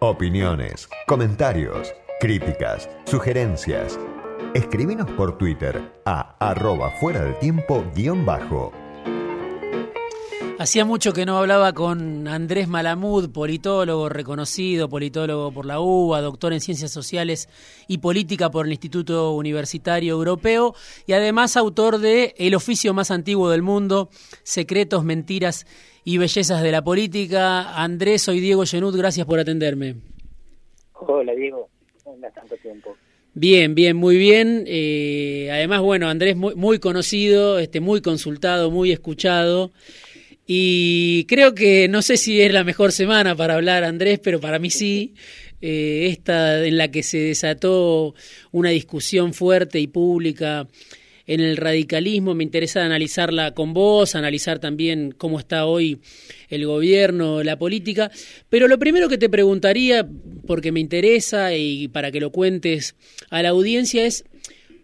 Opiniones, comentarios, críticas, sugerencias. Escríbenos por Twitter a arroba fuera del tiempo guion bajo. Hacía mucho que no hablaba con Andrés Malamud, politólogo reconocido, politólogo por la UBA, doctor en Ciencias Sociales y Política por el Instituto Universitario Europeo y además autor de El oficio más antiguo del mundo, Secretos, Mentiras y Bellezas de la Política. Andrés, soy Diego Genut, gracias por atenderme. Hola Diego, ¿cómo tanto tiempo? Bien, bien, muy bien. Eh, además, bueno, Andrés muy, muy conocido, este, muy consultado, muy escuchado. Y creo que no sé si es la mejor semana para hablar, Andrés, pero para mí sí. Eh, esta en la que se desató una discusión fuerte y pública en el radicalismo. Me interesa analizarla con vos, analizar también cómo está hoy el gobierno, la política. Pero lo primero que te preguntaría, porque me interesa y para que lo cuentes a la audiencia, es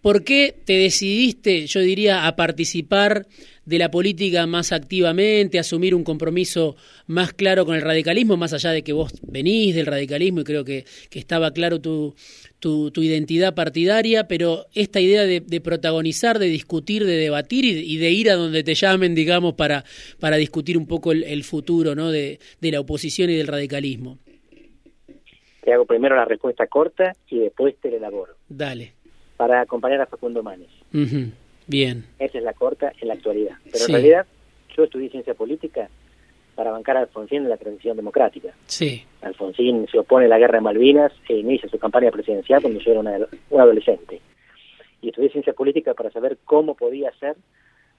¿por qué te decidiste, yo diría, a participar de la política más activamente, asumir un compromiso más claro con el radicalismo, más allá de que vos venís del radicalismo y creo que, que estaba claro tu, tu, identidad partidaria, pero esta idea de, protagonizar, de discutir, de debatir y, de ir a donde te llamen, digamos, para, para discutir un poco el, futuro ¿no? de, la oposición y del radicalismo. Te hago primero la respuesta corta y después te la elaboro. Dale. Para acompañar a Facundo Manes. Bien. Esa es la corta en la actualidad. Pero en realidad yo estudié ciencia política para bancar a Alfonsín en la transición democrática. Sí. Alfonsín se opone a la guerra de Malvinas e inicia su campaña presidencial cuando yo era un adolescente. Y estudié ciencia política para saber cómo podía hacer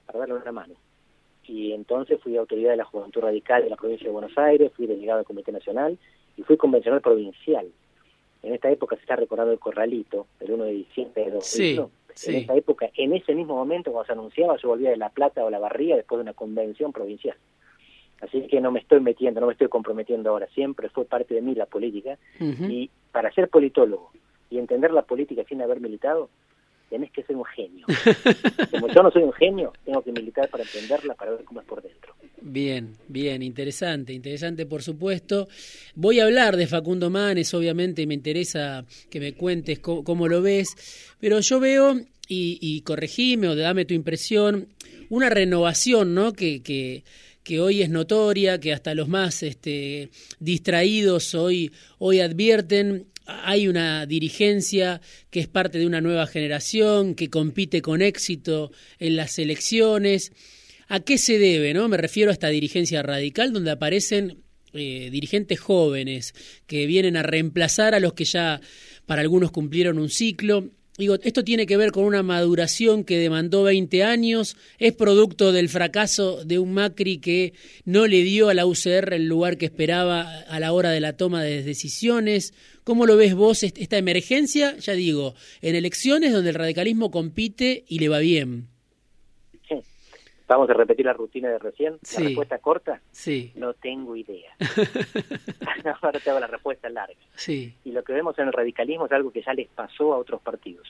para darle una mano. Y entonces fui autoridad de la Juventud Radical de la provincia de Buenos Aires, fui delegado del Comité Nacional y fui convencional provincial. En esta época se está recordando el corralito, el 1 de diciembre de 2001. Sí, En esta época, en ese mismo momento, cuando se anunciaba, yo volvía de La Plata o La Barría después de una convención provincial. Así que no me estoy metiendo, no me estoy comprometiendo ahora. Siempre fue parte de mí la política. Y para ser politólogo y entender la política sin haber militado, tenés que ser un genio. Como yo no soy un genio, tengo que militar para entenderla, para ver cómo es por dentro. Bien, bien, interesante, interesante por supuesto. Voy a hablar de Facundo Manes, obviamente, me interesa que me cuentes cómo, lo ves, pero yo veo, y, y corregime o dame tu impresión, una renovación, ¿no? Que, que, que hoy es notoria, que hasta los más este, distraídos hoy, hoy advierten. Hay una dirigencia que es parte de una nueva generación, que compite con éxito en las elecciones. ¿A qué se debe? No? Me refiero a esta dirigencia radical donde aparecen eh, dirigentes jóvenes que vienen a reemplazar a los que ya para algunos cumplieron un ciclo Digo, esto tiene que ver con una maduración que demandó 20 años, es producto del fracaso de un Macri que no le dio a la UCR el lugar que esperaba a la hora de la toma de decisiones. ¿Cómo lo ves vos esta emergencia? Ya digo, en elecciones donde el radicalismo compite y le va bien. Vamos a repetir la rutina de recién. Sí. La respuesta corta. Sí. No tengo idea. Ahora te hago la respuesta larga. Sí. Y lo que vemos en el radicalismo es algo que ya les pasó a otros partidos,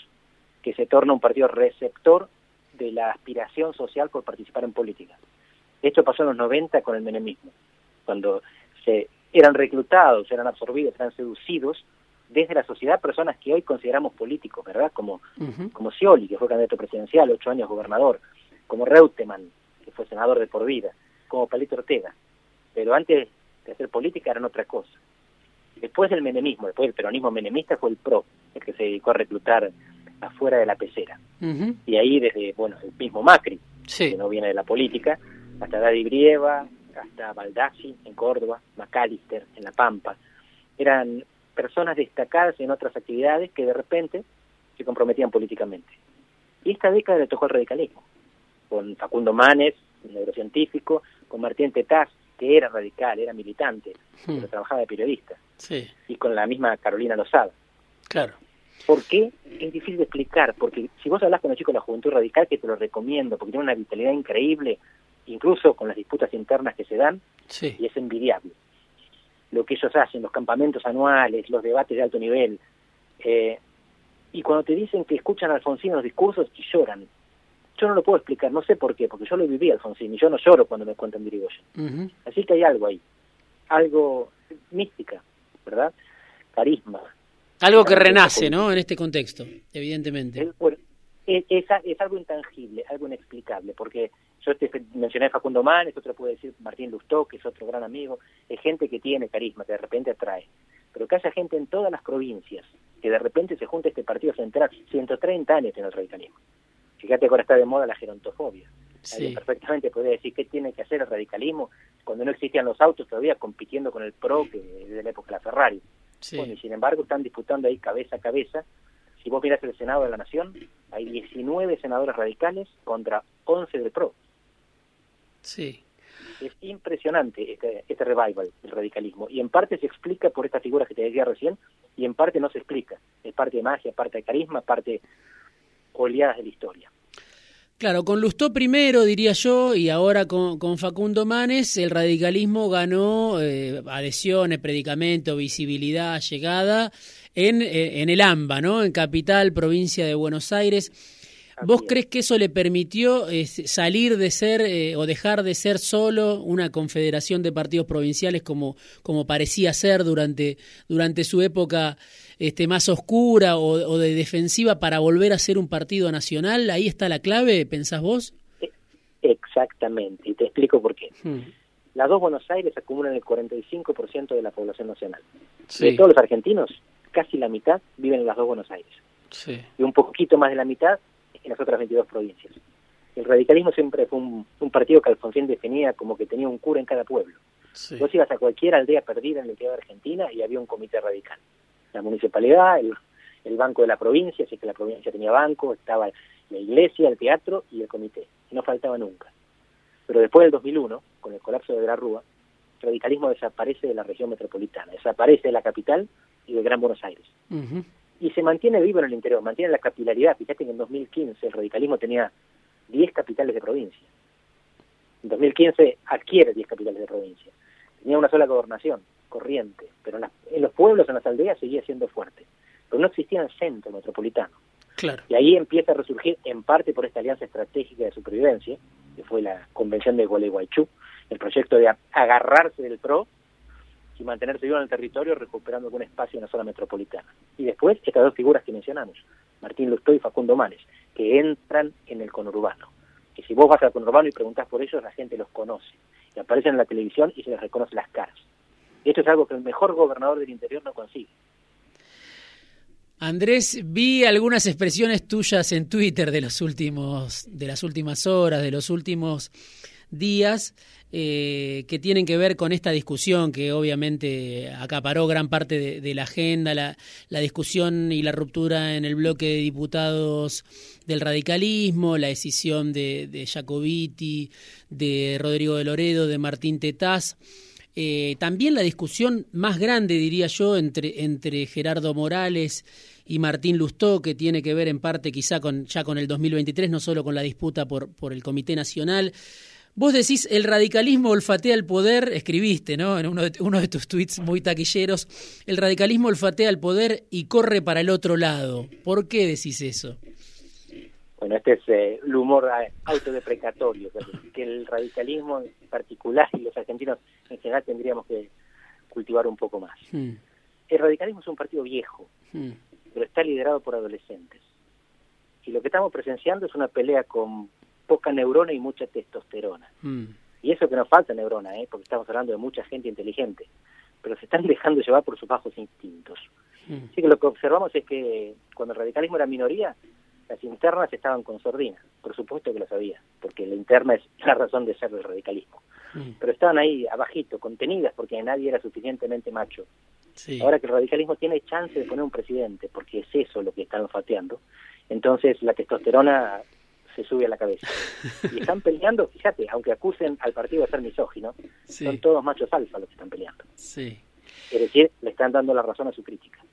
que se torna un partido receptor de la aspiración social por participar en política. Esto pasó en los 90 con el menemismo, cuando se eran reclutados, eran absorbidos, eran seducidos desde la sociedad personas que hoy consideramos políticos, ¿verdad? Como, como Scioli, que fue candidato presidencial, ocho años gobernador, como Reutemann, que fue senador de por vida, como Palito Ortega. Pero antes de hacer política eran otra cosa. Después del menemismo, después del peronismo menemista fue el PRO, el que se dedicó a reclutar afuera de la pecera. Y ahí desde, bueno, el mismo Macri, que no viene de la política, hasta Daddy Brieva, hasta Baldassi en Córdoba, McAllister en La Pampa, eran personas destacadas en otras actividades que de repente se comprometían políticamente. Y esta década le tocó el radicalismo con Facundo Manes, neurocientífico, con Martín Tetaz, que era radical, era militante, hmm. pero trabajaba de periodista, y con la misma Carolina Lozada. Claro. ¿Por qué? Es difícil de explicar, porque si vos hablas con los chicos de la Juventud Radical, que te lo recomiendo, porque tiene una vitalidad increíble, incluso con las disputas internas que se dan, y es envidiable. Lo que ellos hacen, los campamentos anuales, los debates de alto nivel, eh, y cuando te dicen que escuchan a Alfonsín los discursos y lloran, yo no lo puedo explicar, no sé por qué, porque yo lo viví, Alfonsín, y yo no lloro cuando me cuentan Virigoyen. Así que hay algo ahí, algo mística, ¿verdad? Carisma. Algo que renace, ¿no? En este contexto, evidentemente. Es, es, algo intangible, algo inexplicable, porque yo te mencioné a Facundo Manes, otro puede decir Martín Lustó, que es otro gran amigo, es gente que tiene carisma, que de repente atrae. Pero que haya gente en todas las provincias, que de repente se junte este partido central, 130 años en el radicalismo. Fíjate que ahora está de moda la gerontofobia. Perfectamente puede decir qué tiene que hacer el radicalismo cuando no existían los autos todavía compitiendo con el PRO que de la época de la Ferrari. y sin embargo están disputando ahí cabeza a cabeza. Si vos miras el Senado de la Nación, hay 19 senadores radicales contra 11 del PRO. Sí. Es impresionante este, este revival del radicalismo. Y en parte se explica por estas figuras que te decía recién, y en parte no se explica. Es parte de magia, parte de carisma, parte oleadas de la historia. Claro, con Lustó primero, diría yo, y ahora con, Facundo Manes, el radicalismo ganó eh, adhesiones, predicamento, visibilidad, llegada en, eh, en el AMBA, ¿no? En Capital, provincia de Buenos Aires. ¿Vos crees que eso le permitió eh, salir de ser eh, o dejar de ser solo una confederación de partidos provinciales como, como parecía ser durante, durante su época este, más oscura o, de defensiva para volver a ser un partido nacional? ¿Ahí está la clave, pensás vos? Exactamente, y te explico por qué. Hmm. Las dos Buenos Aires acumulan el 45% de la población nacional. De todos los argentinos, casi la mitad viven en las dos Buenos Aires. Y un poquito más de la mitad en las otras 22 provincias. El radicalismo siempre fue un, partido que Alfonsín definía como que tenía un cura en cada pueblo. Vos ibas a cualquier aldea perdida en la de Argentina y había un comité radical. La municipalidad, el, banco de la provincia, si es que la provincia tenía banco, estaba la iglesia, el teatro y el comité. no faltaba nunca. Pero después del 2001, con el colapso de la Rúa, el radicalismo desaparece de la región metropolitana, desaparece de la capital y de Gran Buenos Aires y se mantiene vivo en el interior, mantiene la capilaridad. Fíjate que en 2015 el radicalismo tenía 10 capitales de provincia. En 2015 adquiere 10 capitales de provincia. Tenía una sola gobernación, corriente, pero en, los pueblos, en las aldeas, seguía siendo fuerte. Pero no existía el centro metropolitano. Claro. Y ahí empieza a resurgir, en parte por esta alianza estratégica de supervivencia, que fue la convención de Gualeguaychú, el proyecto de agarrarse del PRO y mantenerse vivo en el territorio recuperando algún espacio en la zona metropolitana. Y después estas dos figuras que mencionamos, Martín Lustó y Facundo Manes, que entran en el conurbano. Que si vos vas al conurbano y preguntás por ellos, la gente los conoce. Y aparecen en la televisión y se les reconoce las caras. Y esto es algo que el mejor gobernador del interior no consigue. Andrés, vi algunas expresiones tuyas en Twitter de los últimos, de las últimas horas, de los últimos días eh, que tienen que ver con esta discusión que obviamente acaparó gran parte de, la agenda, la, discusión y la ruptura en el bloque de diputados del radicalismo, la decisión de, de Jacobiti, de Rodrigo de Loredo, de Martín Tetaz. Eh, también la discusión más grande, diría yo, entre, entre Gerardo Morales y Martín Lustó, que tiene que ver en parte quizá con, ya con el 2023, no solo con la disputa por, por el Comité Nacional. Vos decís, el radicalismo olfatea el poder, escribiste, ¿no? En uno de, uno de tus tweets muy taquilleros, el radicalismo olfatea el poder y corre para el otro lado. ¿Por qué decís eso? Bueno, este es eh, el humor eh, autodeprecatorio, que el radicalismo en particular y los argentinos en general tendríamos que cultivar un poco más. Hmm. El radicalismo es un partido viejo, hmm. pero está liderado por adolescentes. Y lo que estamos presenciando es una pelea con poca neurona y mucha testosterona. Mm. Y eso que nos falta neurona, ¿eh? porque estamos hablando de mucha gente inteligente, pero se están dejando llevar por sus bajos instintos. Mm. Así que lo que observamos es que cuando el radicalismo era minoría, las internas estaban con sordina. Por supuesto que lo sabía, porque la interna es la razón de ser del radicalismo. Mm. Pero estaban ahí abajito, contenidas, porque nadie era suficientemente macho. Ahora que el radicalismo tiene chance de poner un presidente, porque es eso lo que están fateando, entonces la testosterona se sube a la cabeza. Y están peleando, fíjate, aunque acusen al partido de ser misógino, son todos machos alfa los que están peleando. Sí. Es decir, le están dando la razón a su crítica.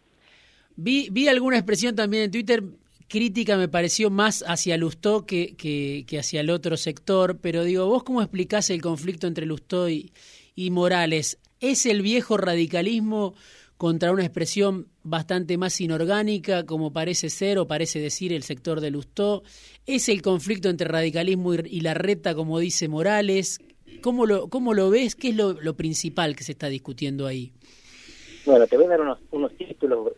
Vi, vi alguna expresión también en Twitter, crítica me pareció más hacia Lustó que, que, hacia el otro sector, pero digo, ¿vos cómo explicás el conflicto entre Lustó y, y Morales? ¿Es el viejo radicalismo contra una expresión bastante más inorgánica, como parece ser o parece decir el sector de Lustó. ¿Es el conflicto entre radicalismo y la reta, como dice Morales? ¿Cómo lo, cómo lo ves? ¿Qué es lo, principal que se está discutiendo ahí? Bueno, te voy a dar unos, unos títulos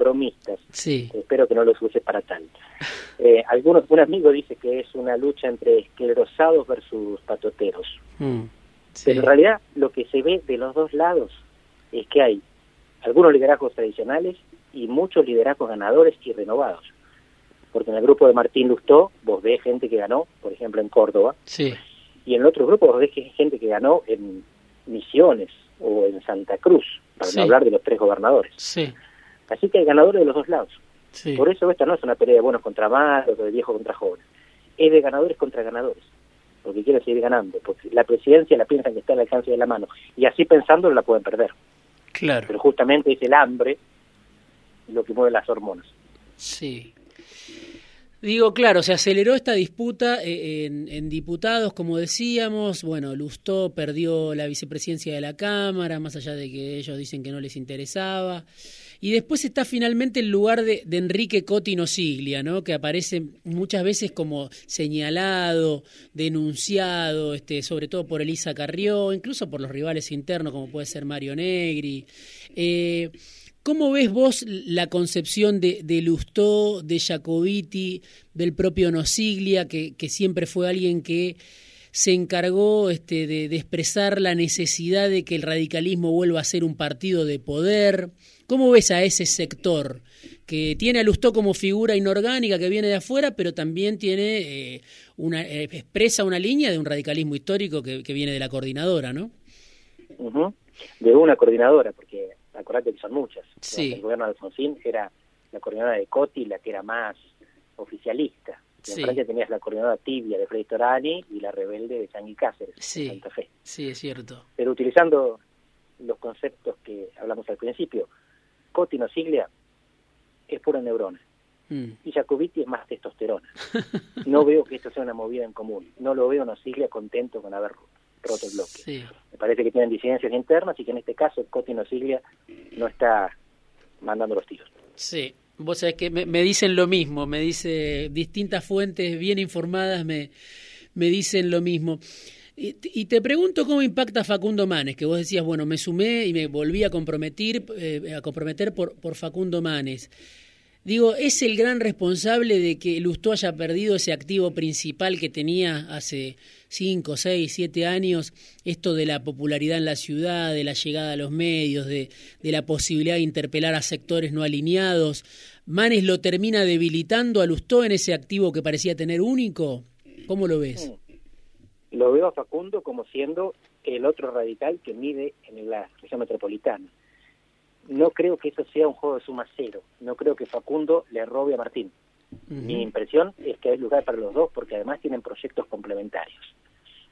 bromistas. Sí. Espero que no los uses para tal. Eh, algunos, un amigo dice que es una lucha entre esclerosados versus patoteros. Mm, Pero en realidad lo que se ve de los dos lados es que hay algunos liderazgos tradicionales y muchos liderazgos ganadores y renovados. Porque en el grupo de Martín Lustó vos ves gente que ganó, por ejemplo, en Córdoba. Sí. Y en el otro grupo vos ves que gente que ganó en Misiones o en Santa Cruz, para no hablar de los tres gobernadores. Sí. Así que hay ganadores de los dos lados. Por eso esta no es una pelea de buenos contra malos o de viejos contra jóvenes. Es de ganadores contra ganadores. Porque quieren seguir ganando. Porque la presidencia la piensan que está al alcance de la mano. Y así pensando la pueden perder. Claro. Pero justamente es el hambre lo que mueve las hormonas. Sí. Digo, claro, se aceleró esta disputa eh, en, diputados, como decíamos. Bueno, Lustó perdió la vicepresidencia de la Cámara, más allá de que ellos dicen que no les interesaba. Y después está finalmente el lugar de, Enrique Cotino Siglia, ¿no? que aparece muchas veces como señalado, denunciado, este, sobre todo por Elisa Carrió, incluso por los rivales internos, como puede ser Mario Negri. Eh, ¿Cómo ves vos la concepción de, de Lustó, de Jacobiti, del propio Nosiglia, que, que siempre fue alguien que se encargó este, de, de, expresar la necesidad de que el radicalismo vuelva a ser un partido de poder? ¿Cómo ves a ese sector que tiene a Lustó como figura inorgánica que viene de afuera, pero también tiene eh, una eh, expresa una línea de un radicalismo histórico que, viene de la coordinadora, ¿no? De una coordinadora, porque acordate que son muchas. Sí. El gobierno de Alfonsín era la coordinadora de Coti, la que era más oficialista. En Francia tenías la coordinadora tibia de Freddy Torani y la rebelde de Changui Cáceres, sí. Santa Fe. Sí, es cierto. Pero utilizando los conceptos que hablamos al principio, Coti no Siglia es pura neurona. Mm. Y Jacobiti es más testosterona. No veo que esto sea una movida en común. No lo veo Nosiglia contento con haber roto el bloque. Me parece que tienen disidencias internas y que en este caso Coti Nosiglia no está mandando los tiros. Sí, vos sabés que me, dicen lo mismo, me dice distintas fuentes bien informadas me, me dicen lo mismo. Y, te pregunto cómo impacta Facundo Manes, que vos decías, bueno, me sumé y me volví a comprometer, eh, a comprometer por, por Facundo Manes. Digo, ¿es el gran responsable de que Lustó haya perdido ese activo principal que tenía hace 5, 6, 7 años? Esto de la popularidad en la ciudad, de la llegada a los medios, de, de la posibilidad de interpelar a sectores no alineados. ¿Manes lo termina debilitando a Lustó en ese activo que parecía tener único? ¿Cómo lo ves? Lo veo a Facundo como siendo el otro radical que mide en la región metropolitana no creo que eso sea un juego de suma cero. No creo que Facundo le robe a Martín. Mi impresión es que hay lugar para los dos porque además tienen proyectos complementarios.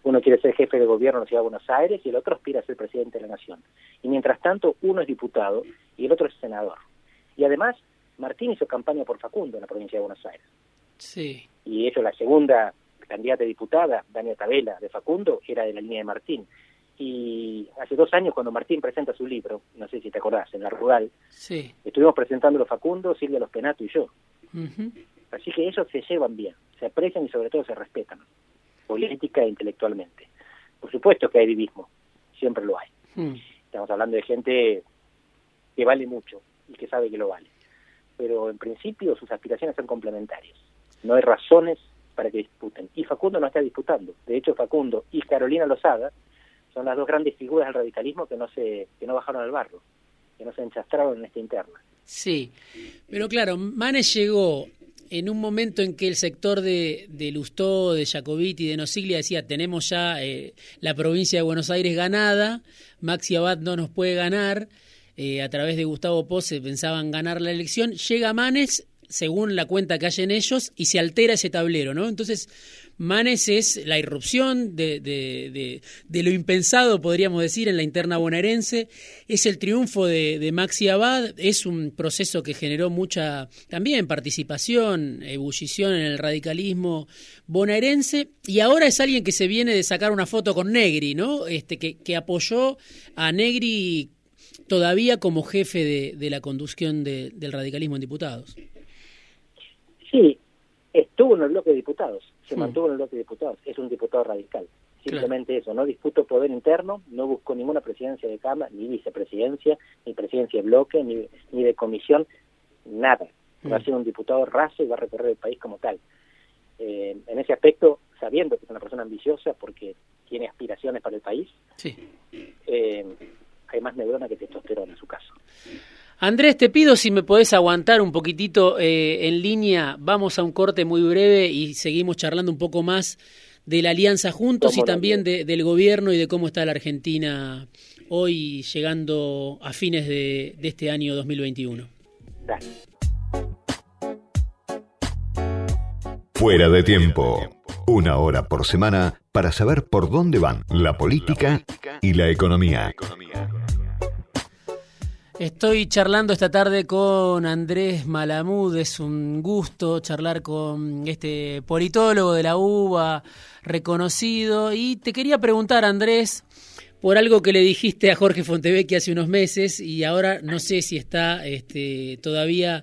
Uno quiere ser jefe de gobierno en la Ciudad de Buenos Aires y el otro aspira a ser presidente de la Nación. Y mientras tanto, uno es diputado y el otro es senador. Y además, Martín hizo campaña por Facundo en la provincia de Buenos Aires. Sí. Y hecho la segunda candidata a diputada, Dania Tabela, de Facundo, era de la línea de Martín y hace dos años cuando Martín presenta su libro, no sé si te acordás, en la rural, sí. estuvimos presentándolo Facundo, Silvia Los Penato y yo. Así que ellos se llevan bien, se aprecian y sobre todo se respetan, política e intelectualmente. Por supuesto que hay divismo, siempre lo hay. Mm. Estamos hablando de gente que vale mucho y que sabe que lo vale. Pero en principio sus aspiraciones son complementarias. No hay razones para que disputen. Y Facundo no está disputando. De hecho, Facundo y Carolina Lozada son las dos grandes figuras del radicalismo que no se que no bajaron al barro, que no se enchastraron en esta interna. Sí, pero claro, Manes llegó en un momento en que el sector de, de Lustó, de Jacobiti, de Nosiglia decía, tenemos ya eh, la provincia de Buenos Aires ganada, Maxi Abad no nos puede ganar, eh, a través de Gustavo Pose pensaban ganar la elección, llega Manes, según la cuenta que hay en ellos, y se altera ese tablero, ¿no? Entonces, Manes es la irrupción de, de, lo impensado, podríamos decir, en la interna bonaerense. Es el triunfo de, Maxi Abad. Es un proceso que generó mucha también participación, ebullición en el radicalismo bonaerense. Y ahora es alguien que se viene de sacar una foto con Negri, ¿no? Este, que, que apoyó a Negri todavía como jefe de, de la conducción de, del radicalismo en diputados. Sí, estuvo en el bloque de diputados, se mantuvo en el bloque de diputados, es un diputado radical. Simplemente eso, no disputo poder interno, no busco ninguna presidencia de Cámara, ni vicepresidencia, ni presidencia de bloque, ni, ni de comisión, nada. Va a ser un diputado raso y va a recorrer el país como tal. Eh, en ese aspecto, sabiendo que es una persona ambiciosa porque tiene aspiraciones para el país, Sí. eh, hay más neurona que testosterona en su caso. Andrés, te pido si me podés aguantar un poquitito eh, en línea. Vamos a un corte muy breve y seguimos charlando un poco más de la Alianza Juntos y también de- del gobierno y de cómo está la Argentina hoy llegando a fines de, de este año 2021. Dale. Fuera de tiempo. Una hora por semana para saber por dónde van la política y la economía. Estoy charlando esta tarde con Andrés Malamud, es un gusto charlar con este politólogo de la UBA reconocido y te quería preguntar Andrés por algo que le dijiste a Jorge Fontevecchi hace unos meses y ahora no sé si está este, todavía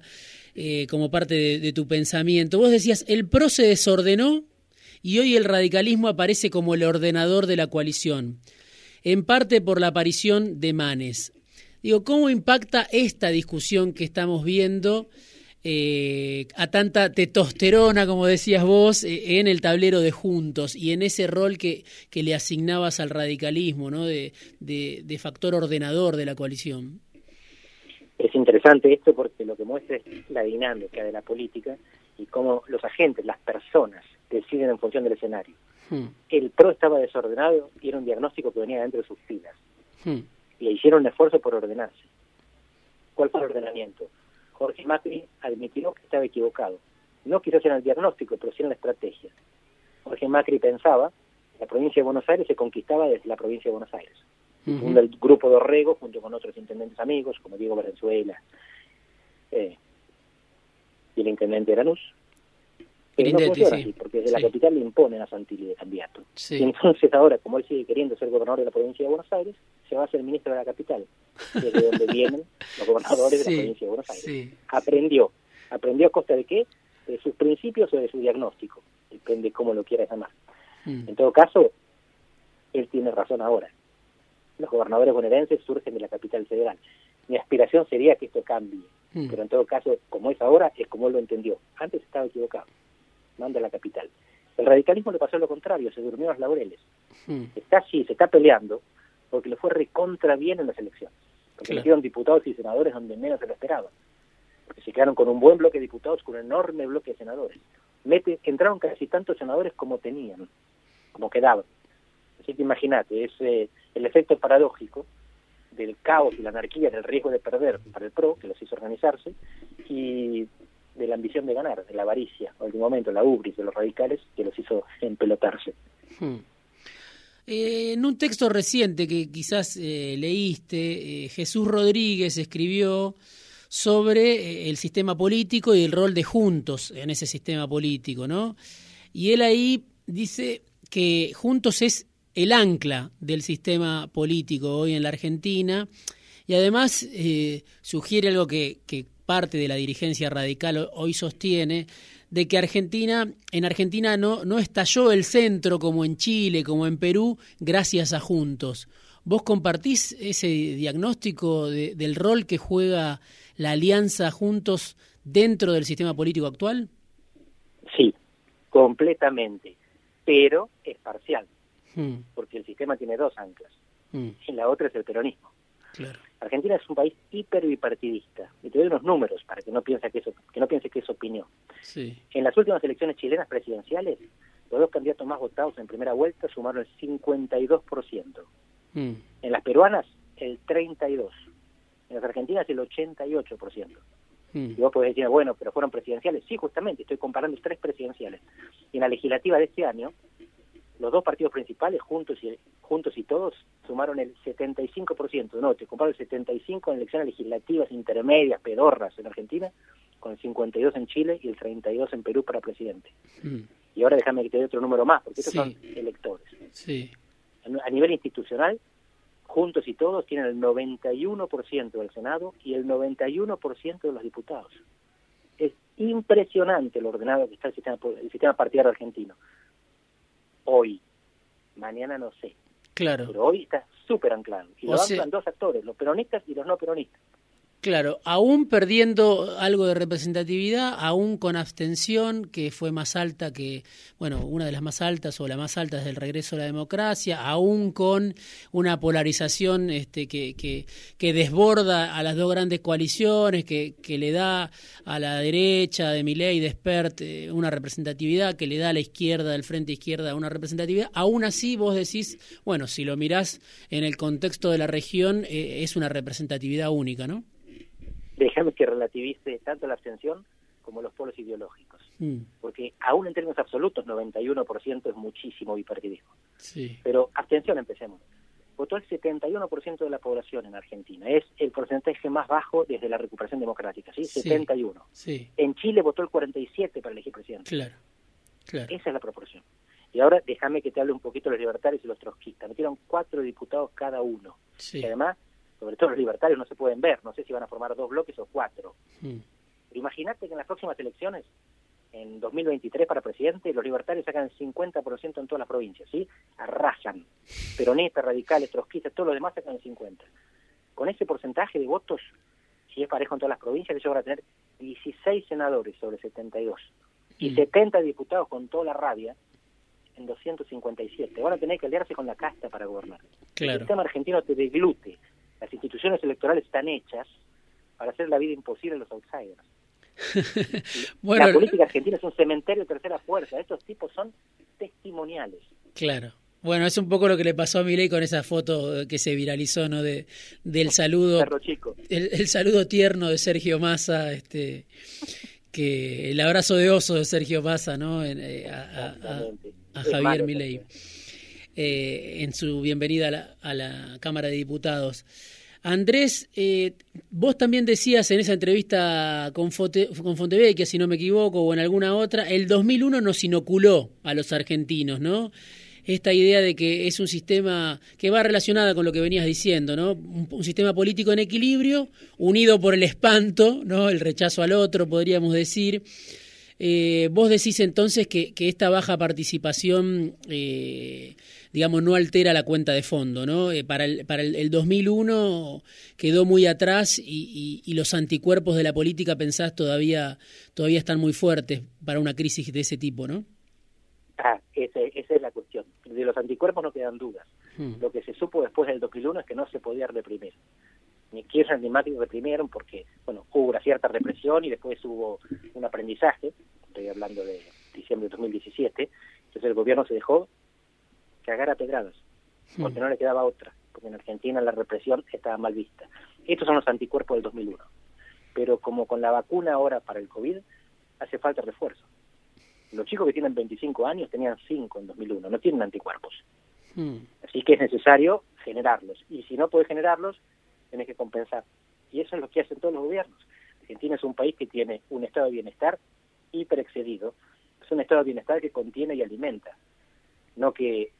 eh, como parte de, de tu pensamiento. Vos decías, el PRO se desordenó y hoy el radicalismo aparece como el ordenador de la coalición, en parte por la aparición de Manes. Digo, ¿cómo impacta esta discusión que estamos viendo eh, a tanta testosterona, como decías vos, eh, en el tablero de Juntos y en ese rol que, que le asignabas al radicalismo, ¿no? de, de, de factor ordenador de la coalición? Es interesante esto porque lo que muestra es la dinámica de la política y cómo los agentes, las personas, deciden en función del escenario. Hmm, El PRO estaba desordenado y era un diagnóstico que venía dentro de sus filas. hmm, y hicieron un esfuerzo por ordenarse. ¿Cuál fue el ordenamiento? Jorge Macri admitió que estaba equivocado. No quizás en el diagnóstico, pero sí en la estrategia. Jorge Macri pensaba que la provincia de Buenos Aires se conquistaba desde la provincia de Buenos Aires. el grupo de Orrego junto con otros intendentes amigos, como Diego Valenzuela eh, y el intendente de Lanús. Pero no funciona sí. así, porque desde la capital le imponen a Santilli de candidato. Sí. Y entonces ahora, como él sigue queriendo ser gobernador de la provincia de Buenos Aires, se va a ser ministro de la capital, desde donde vienen los gobernadores de la provincia de Buenos Aires. Aprendió. ¿Aprendió a costa de qué? De sus principios o de su diagnóstico. Depende cómo lo quieras llamar. Mm, En todo caso, él tiene razón ahora. Los gobernadores bonaerenses surgen de la capital federal. Mi aspiración sería que esto cambie, mm. pero en todo caso, como es ahora, es como él lo entendió. Antes estaba equivocado. Manda a la capital. El radicalismo le pasó lo contrario, se durmió a los laureles. Mm, Está así, se está peleando, porque le fue recontra bien en las elecciones. Porque Claro. eligieron diputados y senadores donde menos se lo esperaban. Porque se quedaron con un buen bloque de diputados, con un enorme bloque de senadores. Mete, entraron casi tantos senadores como tenían, como quedaban. Así que imagínate, es eh, el efecto paradójico del caos y la anarquía, del riesgo de perder para el PRO, que los hizo organizarse, y de la ambición de ganar, de la avaricia, en algún momento la ubris de los radicales, que los hizo empelotarse. Hmm. Eh, en un texto reciente que quizás eh, leíste, eh, Jesús Rodríguez escribió sobre el sistema político y el rol de Juntos en ese sistema político, ¿no? Y él ahí dice que Juntos es el ancla del sistema político hoy en la Argentina y además sugiere algo que parte de la dirigencia radical hoy sostiene, de que Argentina, en Argentina no, no estalló el centro como en Chile, como en Perú, gracias a Juntos. ¿Vos compartís ese diagnóstico de- del rol que juega la alianza Juntos dentro del sistema político actual? Sí, completamente, pero es parcial, Hmm, porque el sistema tiene dos anclas, hmm, y la otra es el peronismo. claro. Argentina es un país hiper bipartidista, y te doy unos números para que no piense que, eso, que no piense que es opinión. Sí. En las últimas elecciones chilenas presidenciales, los dos candidatos más votados en primera vuelta sumaron el 52%. Hmm, En las peruanas, el 32%. En las argentinas, el 88%. hmm, Y vos podés decir, bueno, pero fueron presidenciales. Sí, justamente, estoy comparando tres presidenciales. Y en la legislativa de este año, los dos partidos principales, juntos y juntos y todos, sumaron el 75%. No, te comparo el 75% en elecciones legislativas intermedias, pedorras en Argentina, con el 52% en Chile y el 32% en Perú para presidente. hmm, Y ahora déjame que te dé otro número más, porque estos Sí. son electores. Sí. A nivel institucional, juntos y todos tienen el 91% del Senado y el 91% de los diputados. Es impresionante lo ordenado que está el sistema, el sistema partidario argentino. Hoy, mañana no sé. Claro. Pero hoy está súper anclado. Y lo anclan dos actores, los peronistas y los no peronistas. Claro, aún perdiendo algo de representatividad, aún con abstención, que fue más alta que, bueno, una de las más altas o la más alta desde el regreso a la democracia, aún con una polarización este, que, que, que desborda a las dos grandes coaliciones, que, que le da a la derecha de Milei de Spert eh, una representatividad, que le da a la izquierda, del frente izquierda, una representatividad, aún así vos decís, bueno, si lo mirás en el contexto de la región, eh, es una representatividad única, ¿no? Déjame que relativice tanto la abstención como los polos ideológicos. Porque aún en términos absolutos, 91% es muchísimo bipartidismo. Sí. Pero abstención, empecemos. Votó el 71% de la población en Argentina. Es el porcentaje más bajo desde la recuperación democrática, ¿sí? 71. Sí. En Chile votó el 47 para elegir presidente. Claro, claro. Esa es la proporción. Y ahora déjame que te hable un poquito de los libertarios y los trotskistas. Metieron cuatro diputados cada uno. Sí. Y además sobre todo los libertarios, no se pueden ver, no sé si van a formar dos bloques o cuatro. Mm. Pero imagínate que en las próximas elecciones, en 2023 para presidente, los libertarios sacan 50% en todas las provincias, ¿sí? Arrasan. Peronistas, radicales, trotskistas, todos los demás sacan 50. Con ese porcentaje de votos, si es parejo en todas las provincias, ellos van a tener 16 senadores sobre 72 y 70 mm. diputados con toda la rabia en 257. Van a tener que aliarse con la casta para gobernar. Claro. El sistema argentino te deglute las instituciones electorales están hechas para hacer la vida imposible a los outsiders. bueno, la política argentina es un cementerio de tercera fuerza. Estos tipos son testimoniales. Claro. Bueno, es un poco lo que le pasó a Milei con esa foto que se viralizó, ¿no? De, del saludo. Chico. El, saludo tierno de Sergio Massa, este, que el abrazo de oso de Sergio Massa, ¿no? Eh, a, Javier Milei. Eh, en su bienvenida a la, Cámara de Diputados. Andrés, eh, vos también decías en esa entrevista con, Fonte, con Fontevecchia, si no me equivoco, o en alguna otra, el 2001 nos inoculó a los argentinos, ¿no? Esta idea de que es un sistema que va relacionada con lo que venías diciendo, ¿no? Un, sistema político en equilibrio, unido por el espanto, ¿no? El rechazo al otro, podríamos decir. Eh, vos decís entonces que, esta baja participación digamos, no altera la cuenta de fondo, ¿no? Eh, para el, para el, 2001 quedó muy atrás y, y, los anticuerpos de la política, pensás, todavía, todavía están muy fuertes para una crisis de ese tipo, ¿no? Ah, esa es la cuestión. De los anticuerpos no quedan dudas. Hmm. Lo que se supo después del 2001 es que no se podía reprimir. Ni Kirchner ni Macri reprimieron porque, bueno, hubo una cierta represión y después hubo un aprendizaje, estoy hablando de diciembre de 2017, entonces el gobierno se dejó cagar a pedradas, porque no le quedaba otra, porque en Argentina la represión estaba mal vista. Estos son los anticuerpos del 2001. Pero como con la vacuna ahora para el COVID, hace falta refuerzo. Los chicos que tienen 25 años tenían 5 en 2001, no tienen anticuerpos. Así que es necesario generarlos. Y si no puedes generarlos, tienes que compensar. Y eso es lo que hacen todos los gobiernos. Argentina es un país que tiene un estado de bienestar hiper excedido. Es un estado de bienestar que contiene y alimenta, no que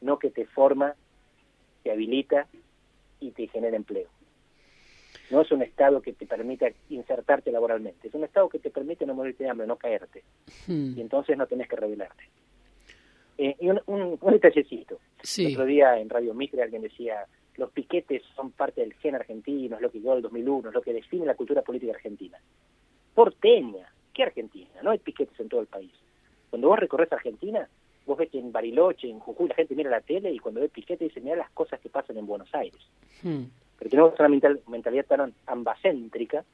no que te forma, te habilita y te genera empleo. No es un estado que te permita insertarte laboralmente, es un estado que te permite no morirte de hambre, no caerte. Hmm. Y entonces no tenés que rebelarte. Eh, y un, un, detallecito. El otro día en Radio Mitre alguien decía, los piquetes son parte del gen argentino, es lo que llegó el 2001, es lo que define la cultura política argentina. Porteña, ¿qué Argentina? No hay piquetes en todo el país. Cuando vos recorres Argentina, vos ves que en Bariloche, en Jujuy, la gente mira la tele y cuando ve Piquete dice, mira las cosas que pasan en Buenos Aires. Hmm. Pero tenemos una mentalidad tan ambacéntrica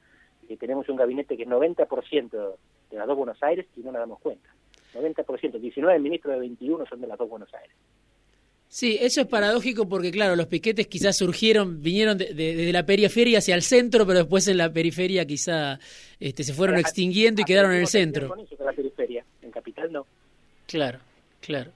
que tenemos un gabinete que es 90% de las dos Buenos Aires y no nos damos cuenta. 90%, 19 ministros de 21 son de las dos Buenos Aires. Sí, eso es paradójico porque, claro, los piquetes quizás surgieron, vinieron desde de, la periferia hacia el centro, pero después en la periferia quizá este, se fueron extinguiendo y quedaron en el centro. la periferia, en Capital no. Claro. Claro.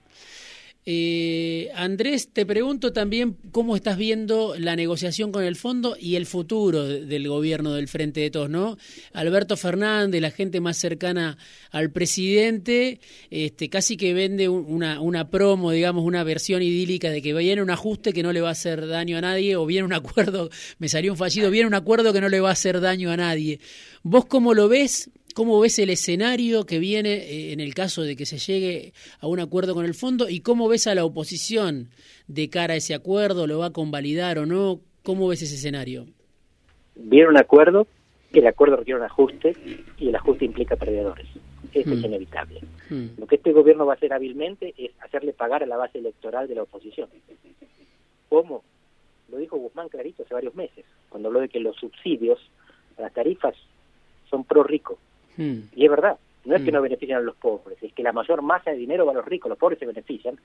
Eh, Andrés, te pregunto también cómo estás viendo la negociación con el fondo y el futuro del gobierno del Frente de Todos, ¿no? Alberto Fernández, la gente más cercana al presidente, este, casi que vende una, una promo, digamos, una versión idílica de que viene un ajuste que no le va a hacer daño a nadie, o viene un acuerdo, me salió un fallido, viene un acuerdo que no le va a hacer daño a nadie. ¿Vos cómo lo ves? ¿Cómo ves el escenario que viene eh, en el caso de que se llegue a un acuerdo con el fondo? ¿Y cómo ves a la oposición de cara a ese acuerdo? ¿Lo va a convalidar o no? ¿Cómo ves ese escenario? Viene un acuerdo, el acuerdo requiere un ajuste y el ajuste implica perdedores. Eso es mm. inevitable. Mm. Lo que este gobierno va a hacer hábilmente es hacerle pagar a la base electoral de la oposición. ¿Cómo? Lo dijo Guzmán clarito hace varios meses, cuando habló de que los subsidios, las tarifas, son pro rico Mm. Y es verdad, no es que mm. no benefician a los pobres, es que la mayor masa de dinero va a los ricos, los pobres se benefician,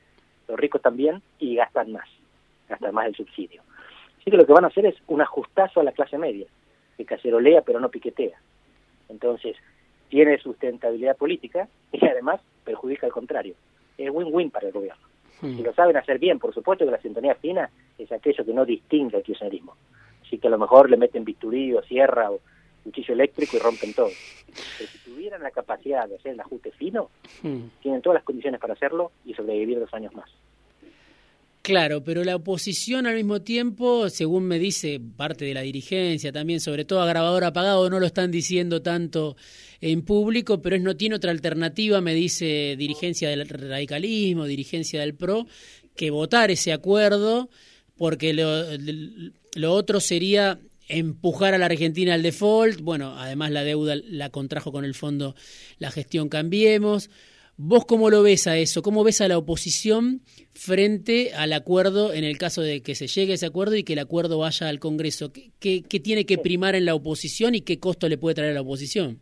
los ricos también y gastan más, gastan más el subsidio. Así que lo que van a hacer es un ajustazo a la clase media, que cacerolea pero no piquetea. Entonces, tiene sustentabilidad política y además perjudica al contrario. Es win-win para el gobierno. Mm. Si lo saben hacer bien, por supuesto que la sintonía fina es aquello que no distingue al kirchnerismo. Así que a lo mejor le meten bisturí o sierra o cuchillo eléctrico y rompen todo. Pero si tuvieran la capacidad de hacer el ajuste fino, hmm. tienen todas las condiciones para hacerlo y sobrevivir dos años más. Claro, pero la oposición al mismo tiempo, según me dice parte de la dirigencia también, sobre todo a grabador apagado, no lo están diciendo tanto en público, pero es no tiene otra alternativa, me dice dirigencia del radicalismo, dirigencia del PRO, que votar ese acuerdo, porque lo, lo otro sería empujar a la Argentina al default. Bueno, además la deuda la contrajo con el fondo la gestión Cambiemos. ¿Vos cómo lo ves a eso? ¿Cómo ves a la oposición frente al acuerdo en el caso de que se llegue a ese acuerdo y que el acuerdo vaya al Congreso? ¿Qué, tiene que primar en la oposición y qué costo le puede traer a la oposición?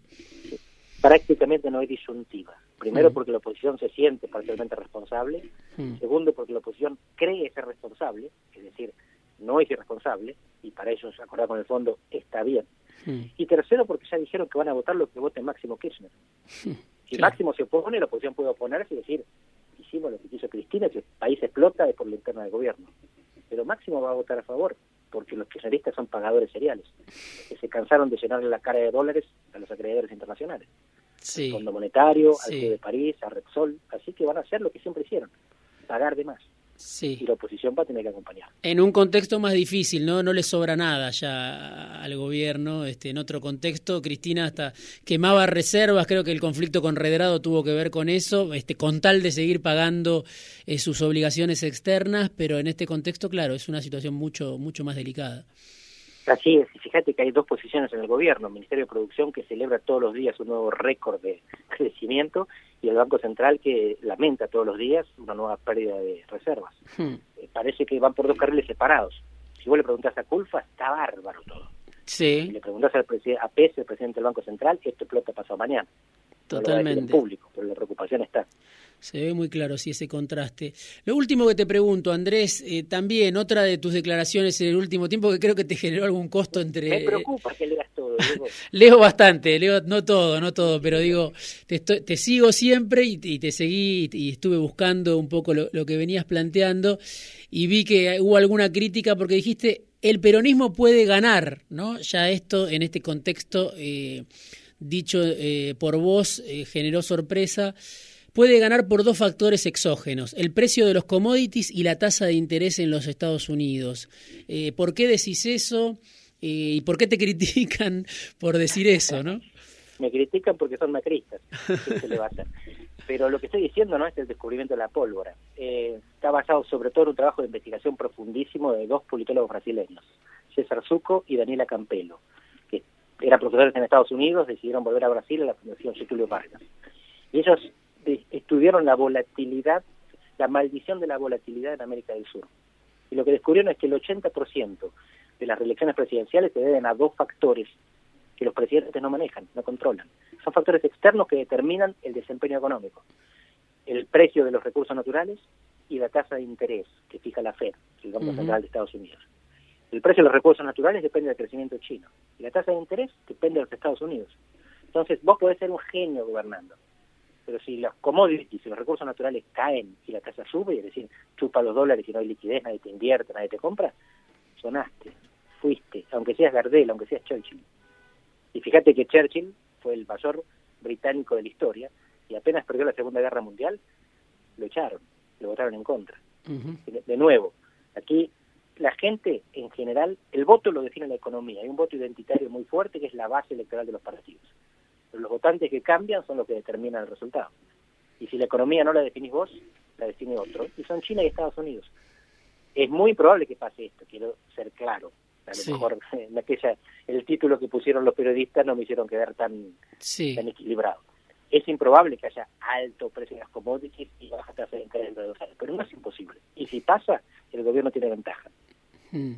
Prácticamente no hay disyuntiva. Primero mm. porque la oposición se siente parcialmente responsable. Mm. Segundo porque la oposición cree ser responsable, es decir, no es irresponsable y para ellos acordar con el fondo está bien. Hmm. Y tercero, porque ya dijeron que van a votar lo que vote Máximo Kirchner. Hmm. Si Máximo se opone, la oposición puede oponerse y decir, hicimos lo que quiso Cristina, si el país explota es por la interna del gobierno. Pero Máximo va a votar a favor, porque los kirchneristas son pagadores seriales, que se cansaron de llenarle la cara de dólares a los acreedores internacionales. Sí. Al Fondo Monetario, al sí. de París, a Repsol, así que van a hacer lo que siempre hicieron, pagar de más. Sí. Y la oposición va a tener que acompañar. En un contexto más difícil, ¿no? No le sobra nada ya al gobierno. Este, en otro contexto, Cristina hasta quemaba reservas, creo que el conflicto con Redrado tuvo que ver con eso, este, con tal de seguir pagando eh, sus obligaciones externas, pero en este contexto, claro, es una situación mucho, mucho más delicada. Así es, y fíjate que hay dos posiciones en el gobierno, el Ministerio de Producción que celebra todos los días un nuevo récord de crecimiento y el Banco Central que lamenta todos los días una nueva pérdida de reservas. Hmm. Eh, parece que van por dos carriles separados. Si vos le preguntás a Culfa, está bárbaro todo. Sí. Si le preguntás al a Pérez, el presidente del Banco Central, esto explota pasado mañana. Totalmente. público, pero la preocupación está. Se ve muy claro, sí, ese contraste. Lo último que te pregunto, Andrés, eh, también otra de tus declaraciones en el último tiempo que creo que te generó algún costo entre... Me preocupa que leas todo. leo bastante, leo no todo, no todo, pero digo, te, te sigo siempre y, te seguí y estuve buscando un poco lo, que venías planteando y vi que hubo alguna crítica porque dijiste, el peronismo puede ganar, ¿no? Ya esto, en este contexto, eh, dicho eh, por vos, generó sorpresa puede ganar por dos factores exógenos, el precio de los commodities y la tasa de interés en los Estados Unidos. Eh, ¿Por qué decís eso eh, y por qué te critican por decir eso? ¿no? Me critican porque son macristas? Pero lo que estoy diciendo no es el descubrimiento de la pólvora. Eh, está basado sobre todo en un trabajo de investigación profundísimo de dos politólogos brasileños, César Zucco y Daniela Campelo, que eran profesores en Estados Unidos, decidieron volver a Brasil a la Fundación Getúlio Vargas. Y ellos estudiaron la volatilidad, la maldición de la volatilidad en América del Sur. Y lo que descubrieron es que el 80% de las reelecciones presidenciales se deben a dos factores que los presidentes no manejan, no controlan. Son factores externos que determinan el desempeño económico. El precio de los recursos naturales y la tasa de interés que fija la Fed, el Banco Central de Estados Unidos. El precio de los recursos naturales depende del crecimiento chino y la tasa de interés depende de los Estados Unidos. Entonces, vos podés ser un genio gobernando, pero si los commodities y los recursos naturales caen y la tasa sube, es decir, chupa los dólares y no hay liquidez, nadie te invierte, nadie te compra, sonaste, fuiste, aunque seas Gardel, aunque seas Churchill. Y fíjate que Churchill fue el mayor británico de la historia y apenas perdió la Segunda Guerra Mundial, lo echaron, lo votaron en contra. de, nuevo, aquí la gente en general, el voto lo define la economía, hay un voto identitario muy fuerte que es la base electoral de los partidos. Pero los votantes que cambian son los que determinan el resultado. Y si la economía no la definís vos, la define otro, y son China y Estados Unidos. Es muy probable que pase esto, quiero ser claro. A lo mejor en aquella, el título que pusieron los periodistas no me hicieron quedar tan, tan equilibrado. Es improbable que haya alto precio de las commodities y baja tasa de interés de dos años, pero no es imposible. Y si pasa, el gobierno tiene ventaja. Mm.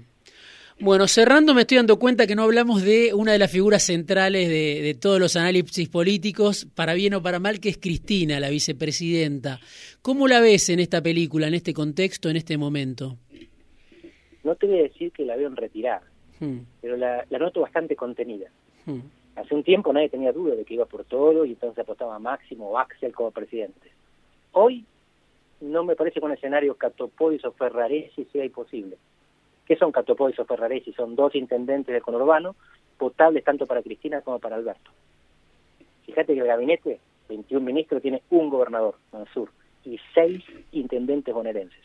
Bueno, cerrando me estoy dando cuenta que no hablamos de una de las figuras centrales de, todos los análisis políticos, para bien o para mal, que es Cristina, la vicepresidenta. ¿Cómo la ves en esta película, en este contexto, en este momento? No te voy a decir que la veo en retirada, hmm. pero la, noto bastante contenida. Hmm. Hace un tiempo nadie tenía duda de que iba por todo y entonces apostaba a Máximo o Axel como presidente. Hoy no me parece que un escenario Catopodis o Ferraresi sea imposible que son Catopodis o Ferraresi, son dos intendentes del conurbano, potables tanto para Cristina como para Alberto. Fíjate que el gabinete, 21 ministros, tiene un gobernador, Mansur, y seis intendentes bonaerenses.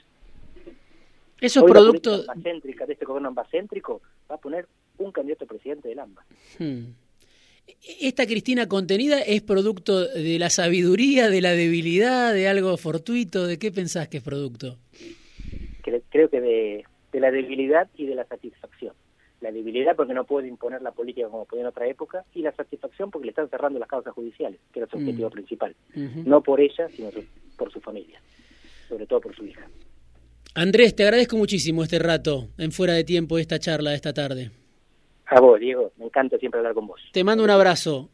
Eso es producto... de este gobierno ambacéntrico va a poner un candidato a presidente del AMBA. Hmm. ¿Esta Cristina contenida es producto de la sabiduría, de la debilidad, de algo fortuito? ¿De qué pensás que es producto? Creo que de, de la debilidad y de la satisfacción. La debilidad porque no puede imponer la política como podía en otra época y la satisfacción porque le están cerrando las causas judiciales, que era su objetivo mm. principal. No por ella, sino por su familia, sobre todo por su hija. Andrés, te agradezco muchísimo este rato en fuera de tiempo, esta charla de esta tarde. A vos, Diego, me encanta siempre hablar con vos. Te mando un abrazo.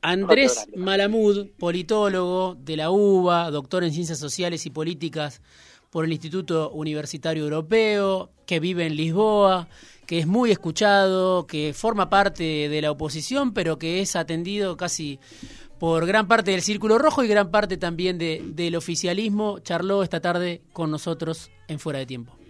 Andrés Malamud, politólogo de la UBA, doctor en Ciencias Sociales y Políticas por el Instituto Universitario Europeo, que vive en Lisboa, que es muy escuchado, que forma parte de la oposición, pero que es atendido casi por gran parte del Círculo Rojo y gran parte también de, del oficialismo. Charló esta tarde con nosotros en Fuera de Tiempo.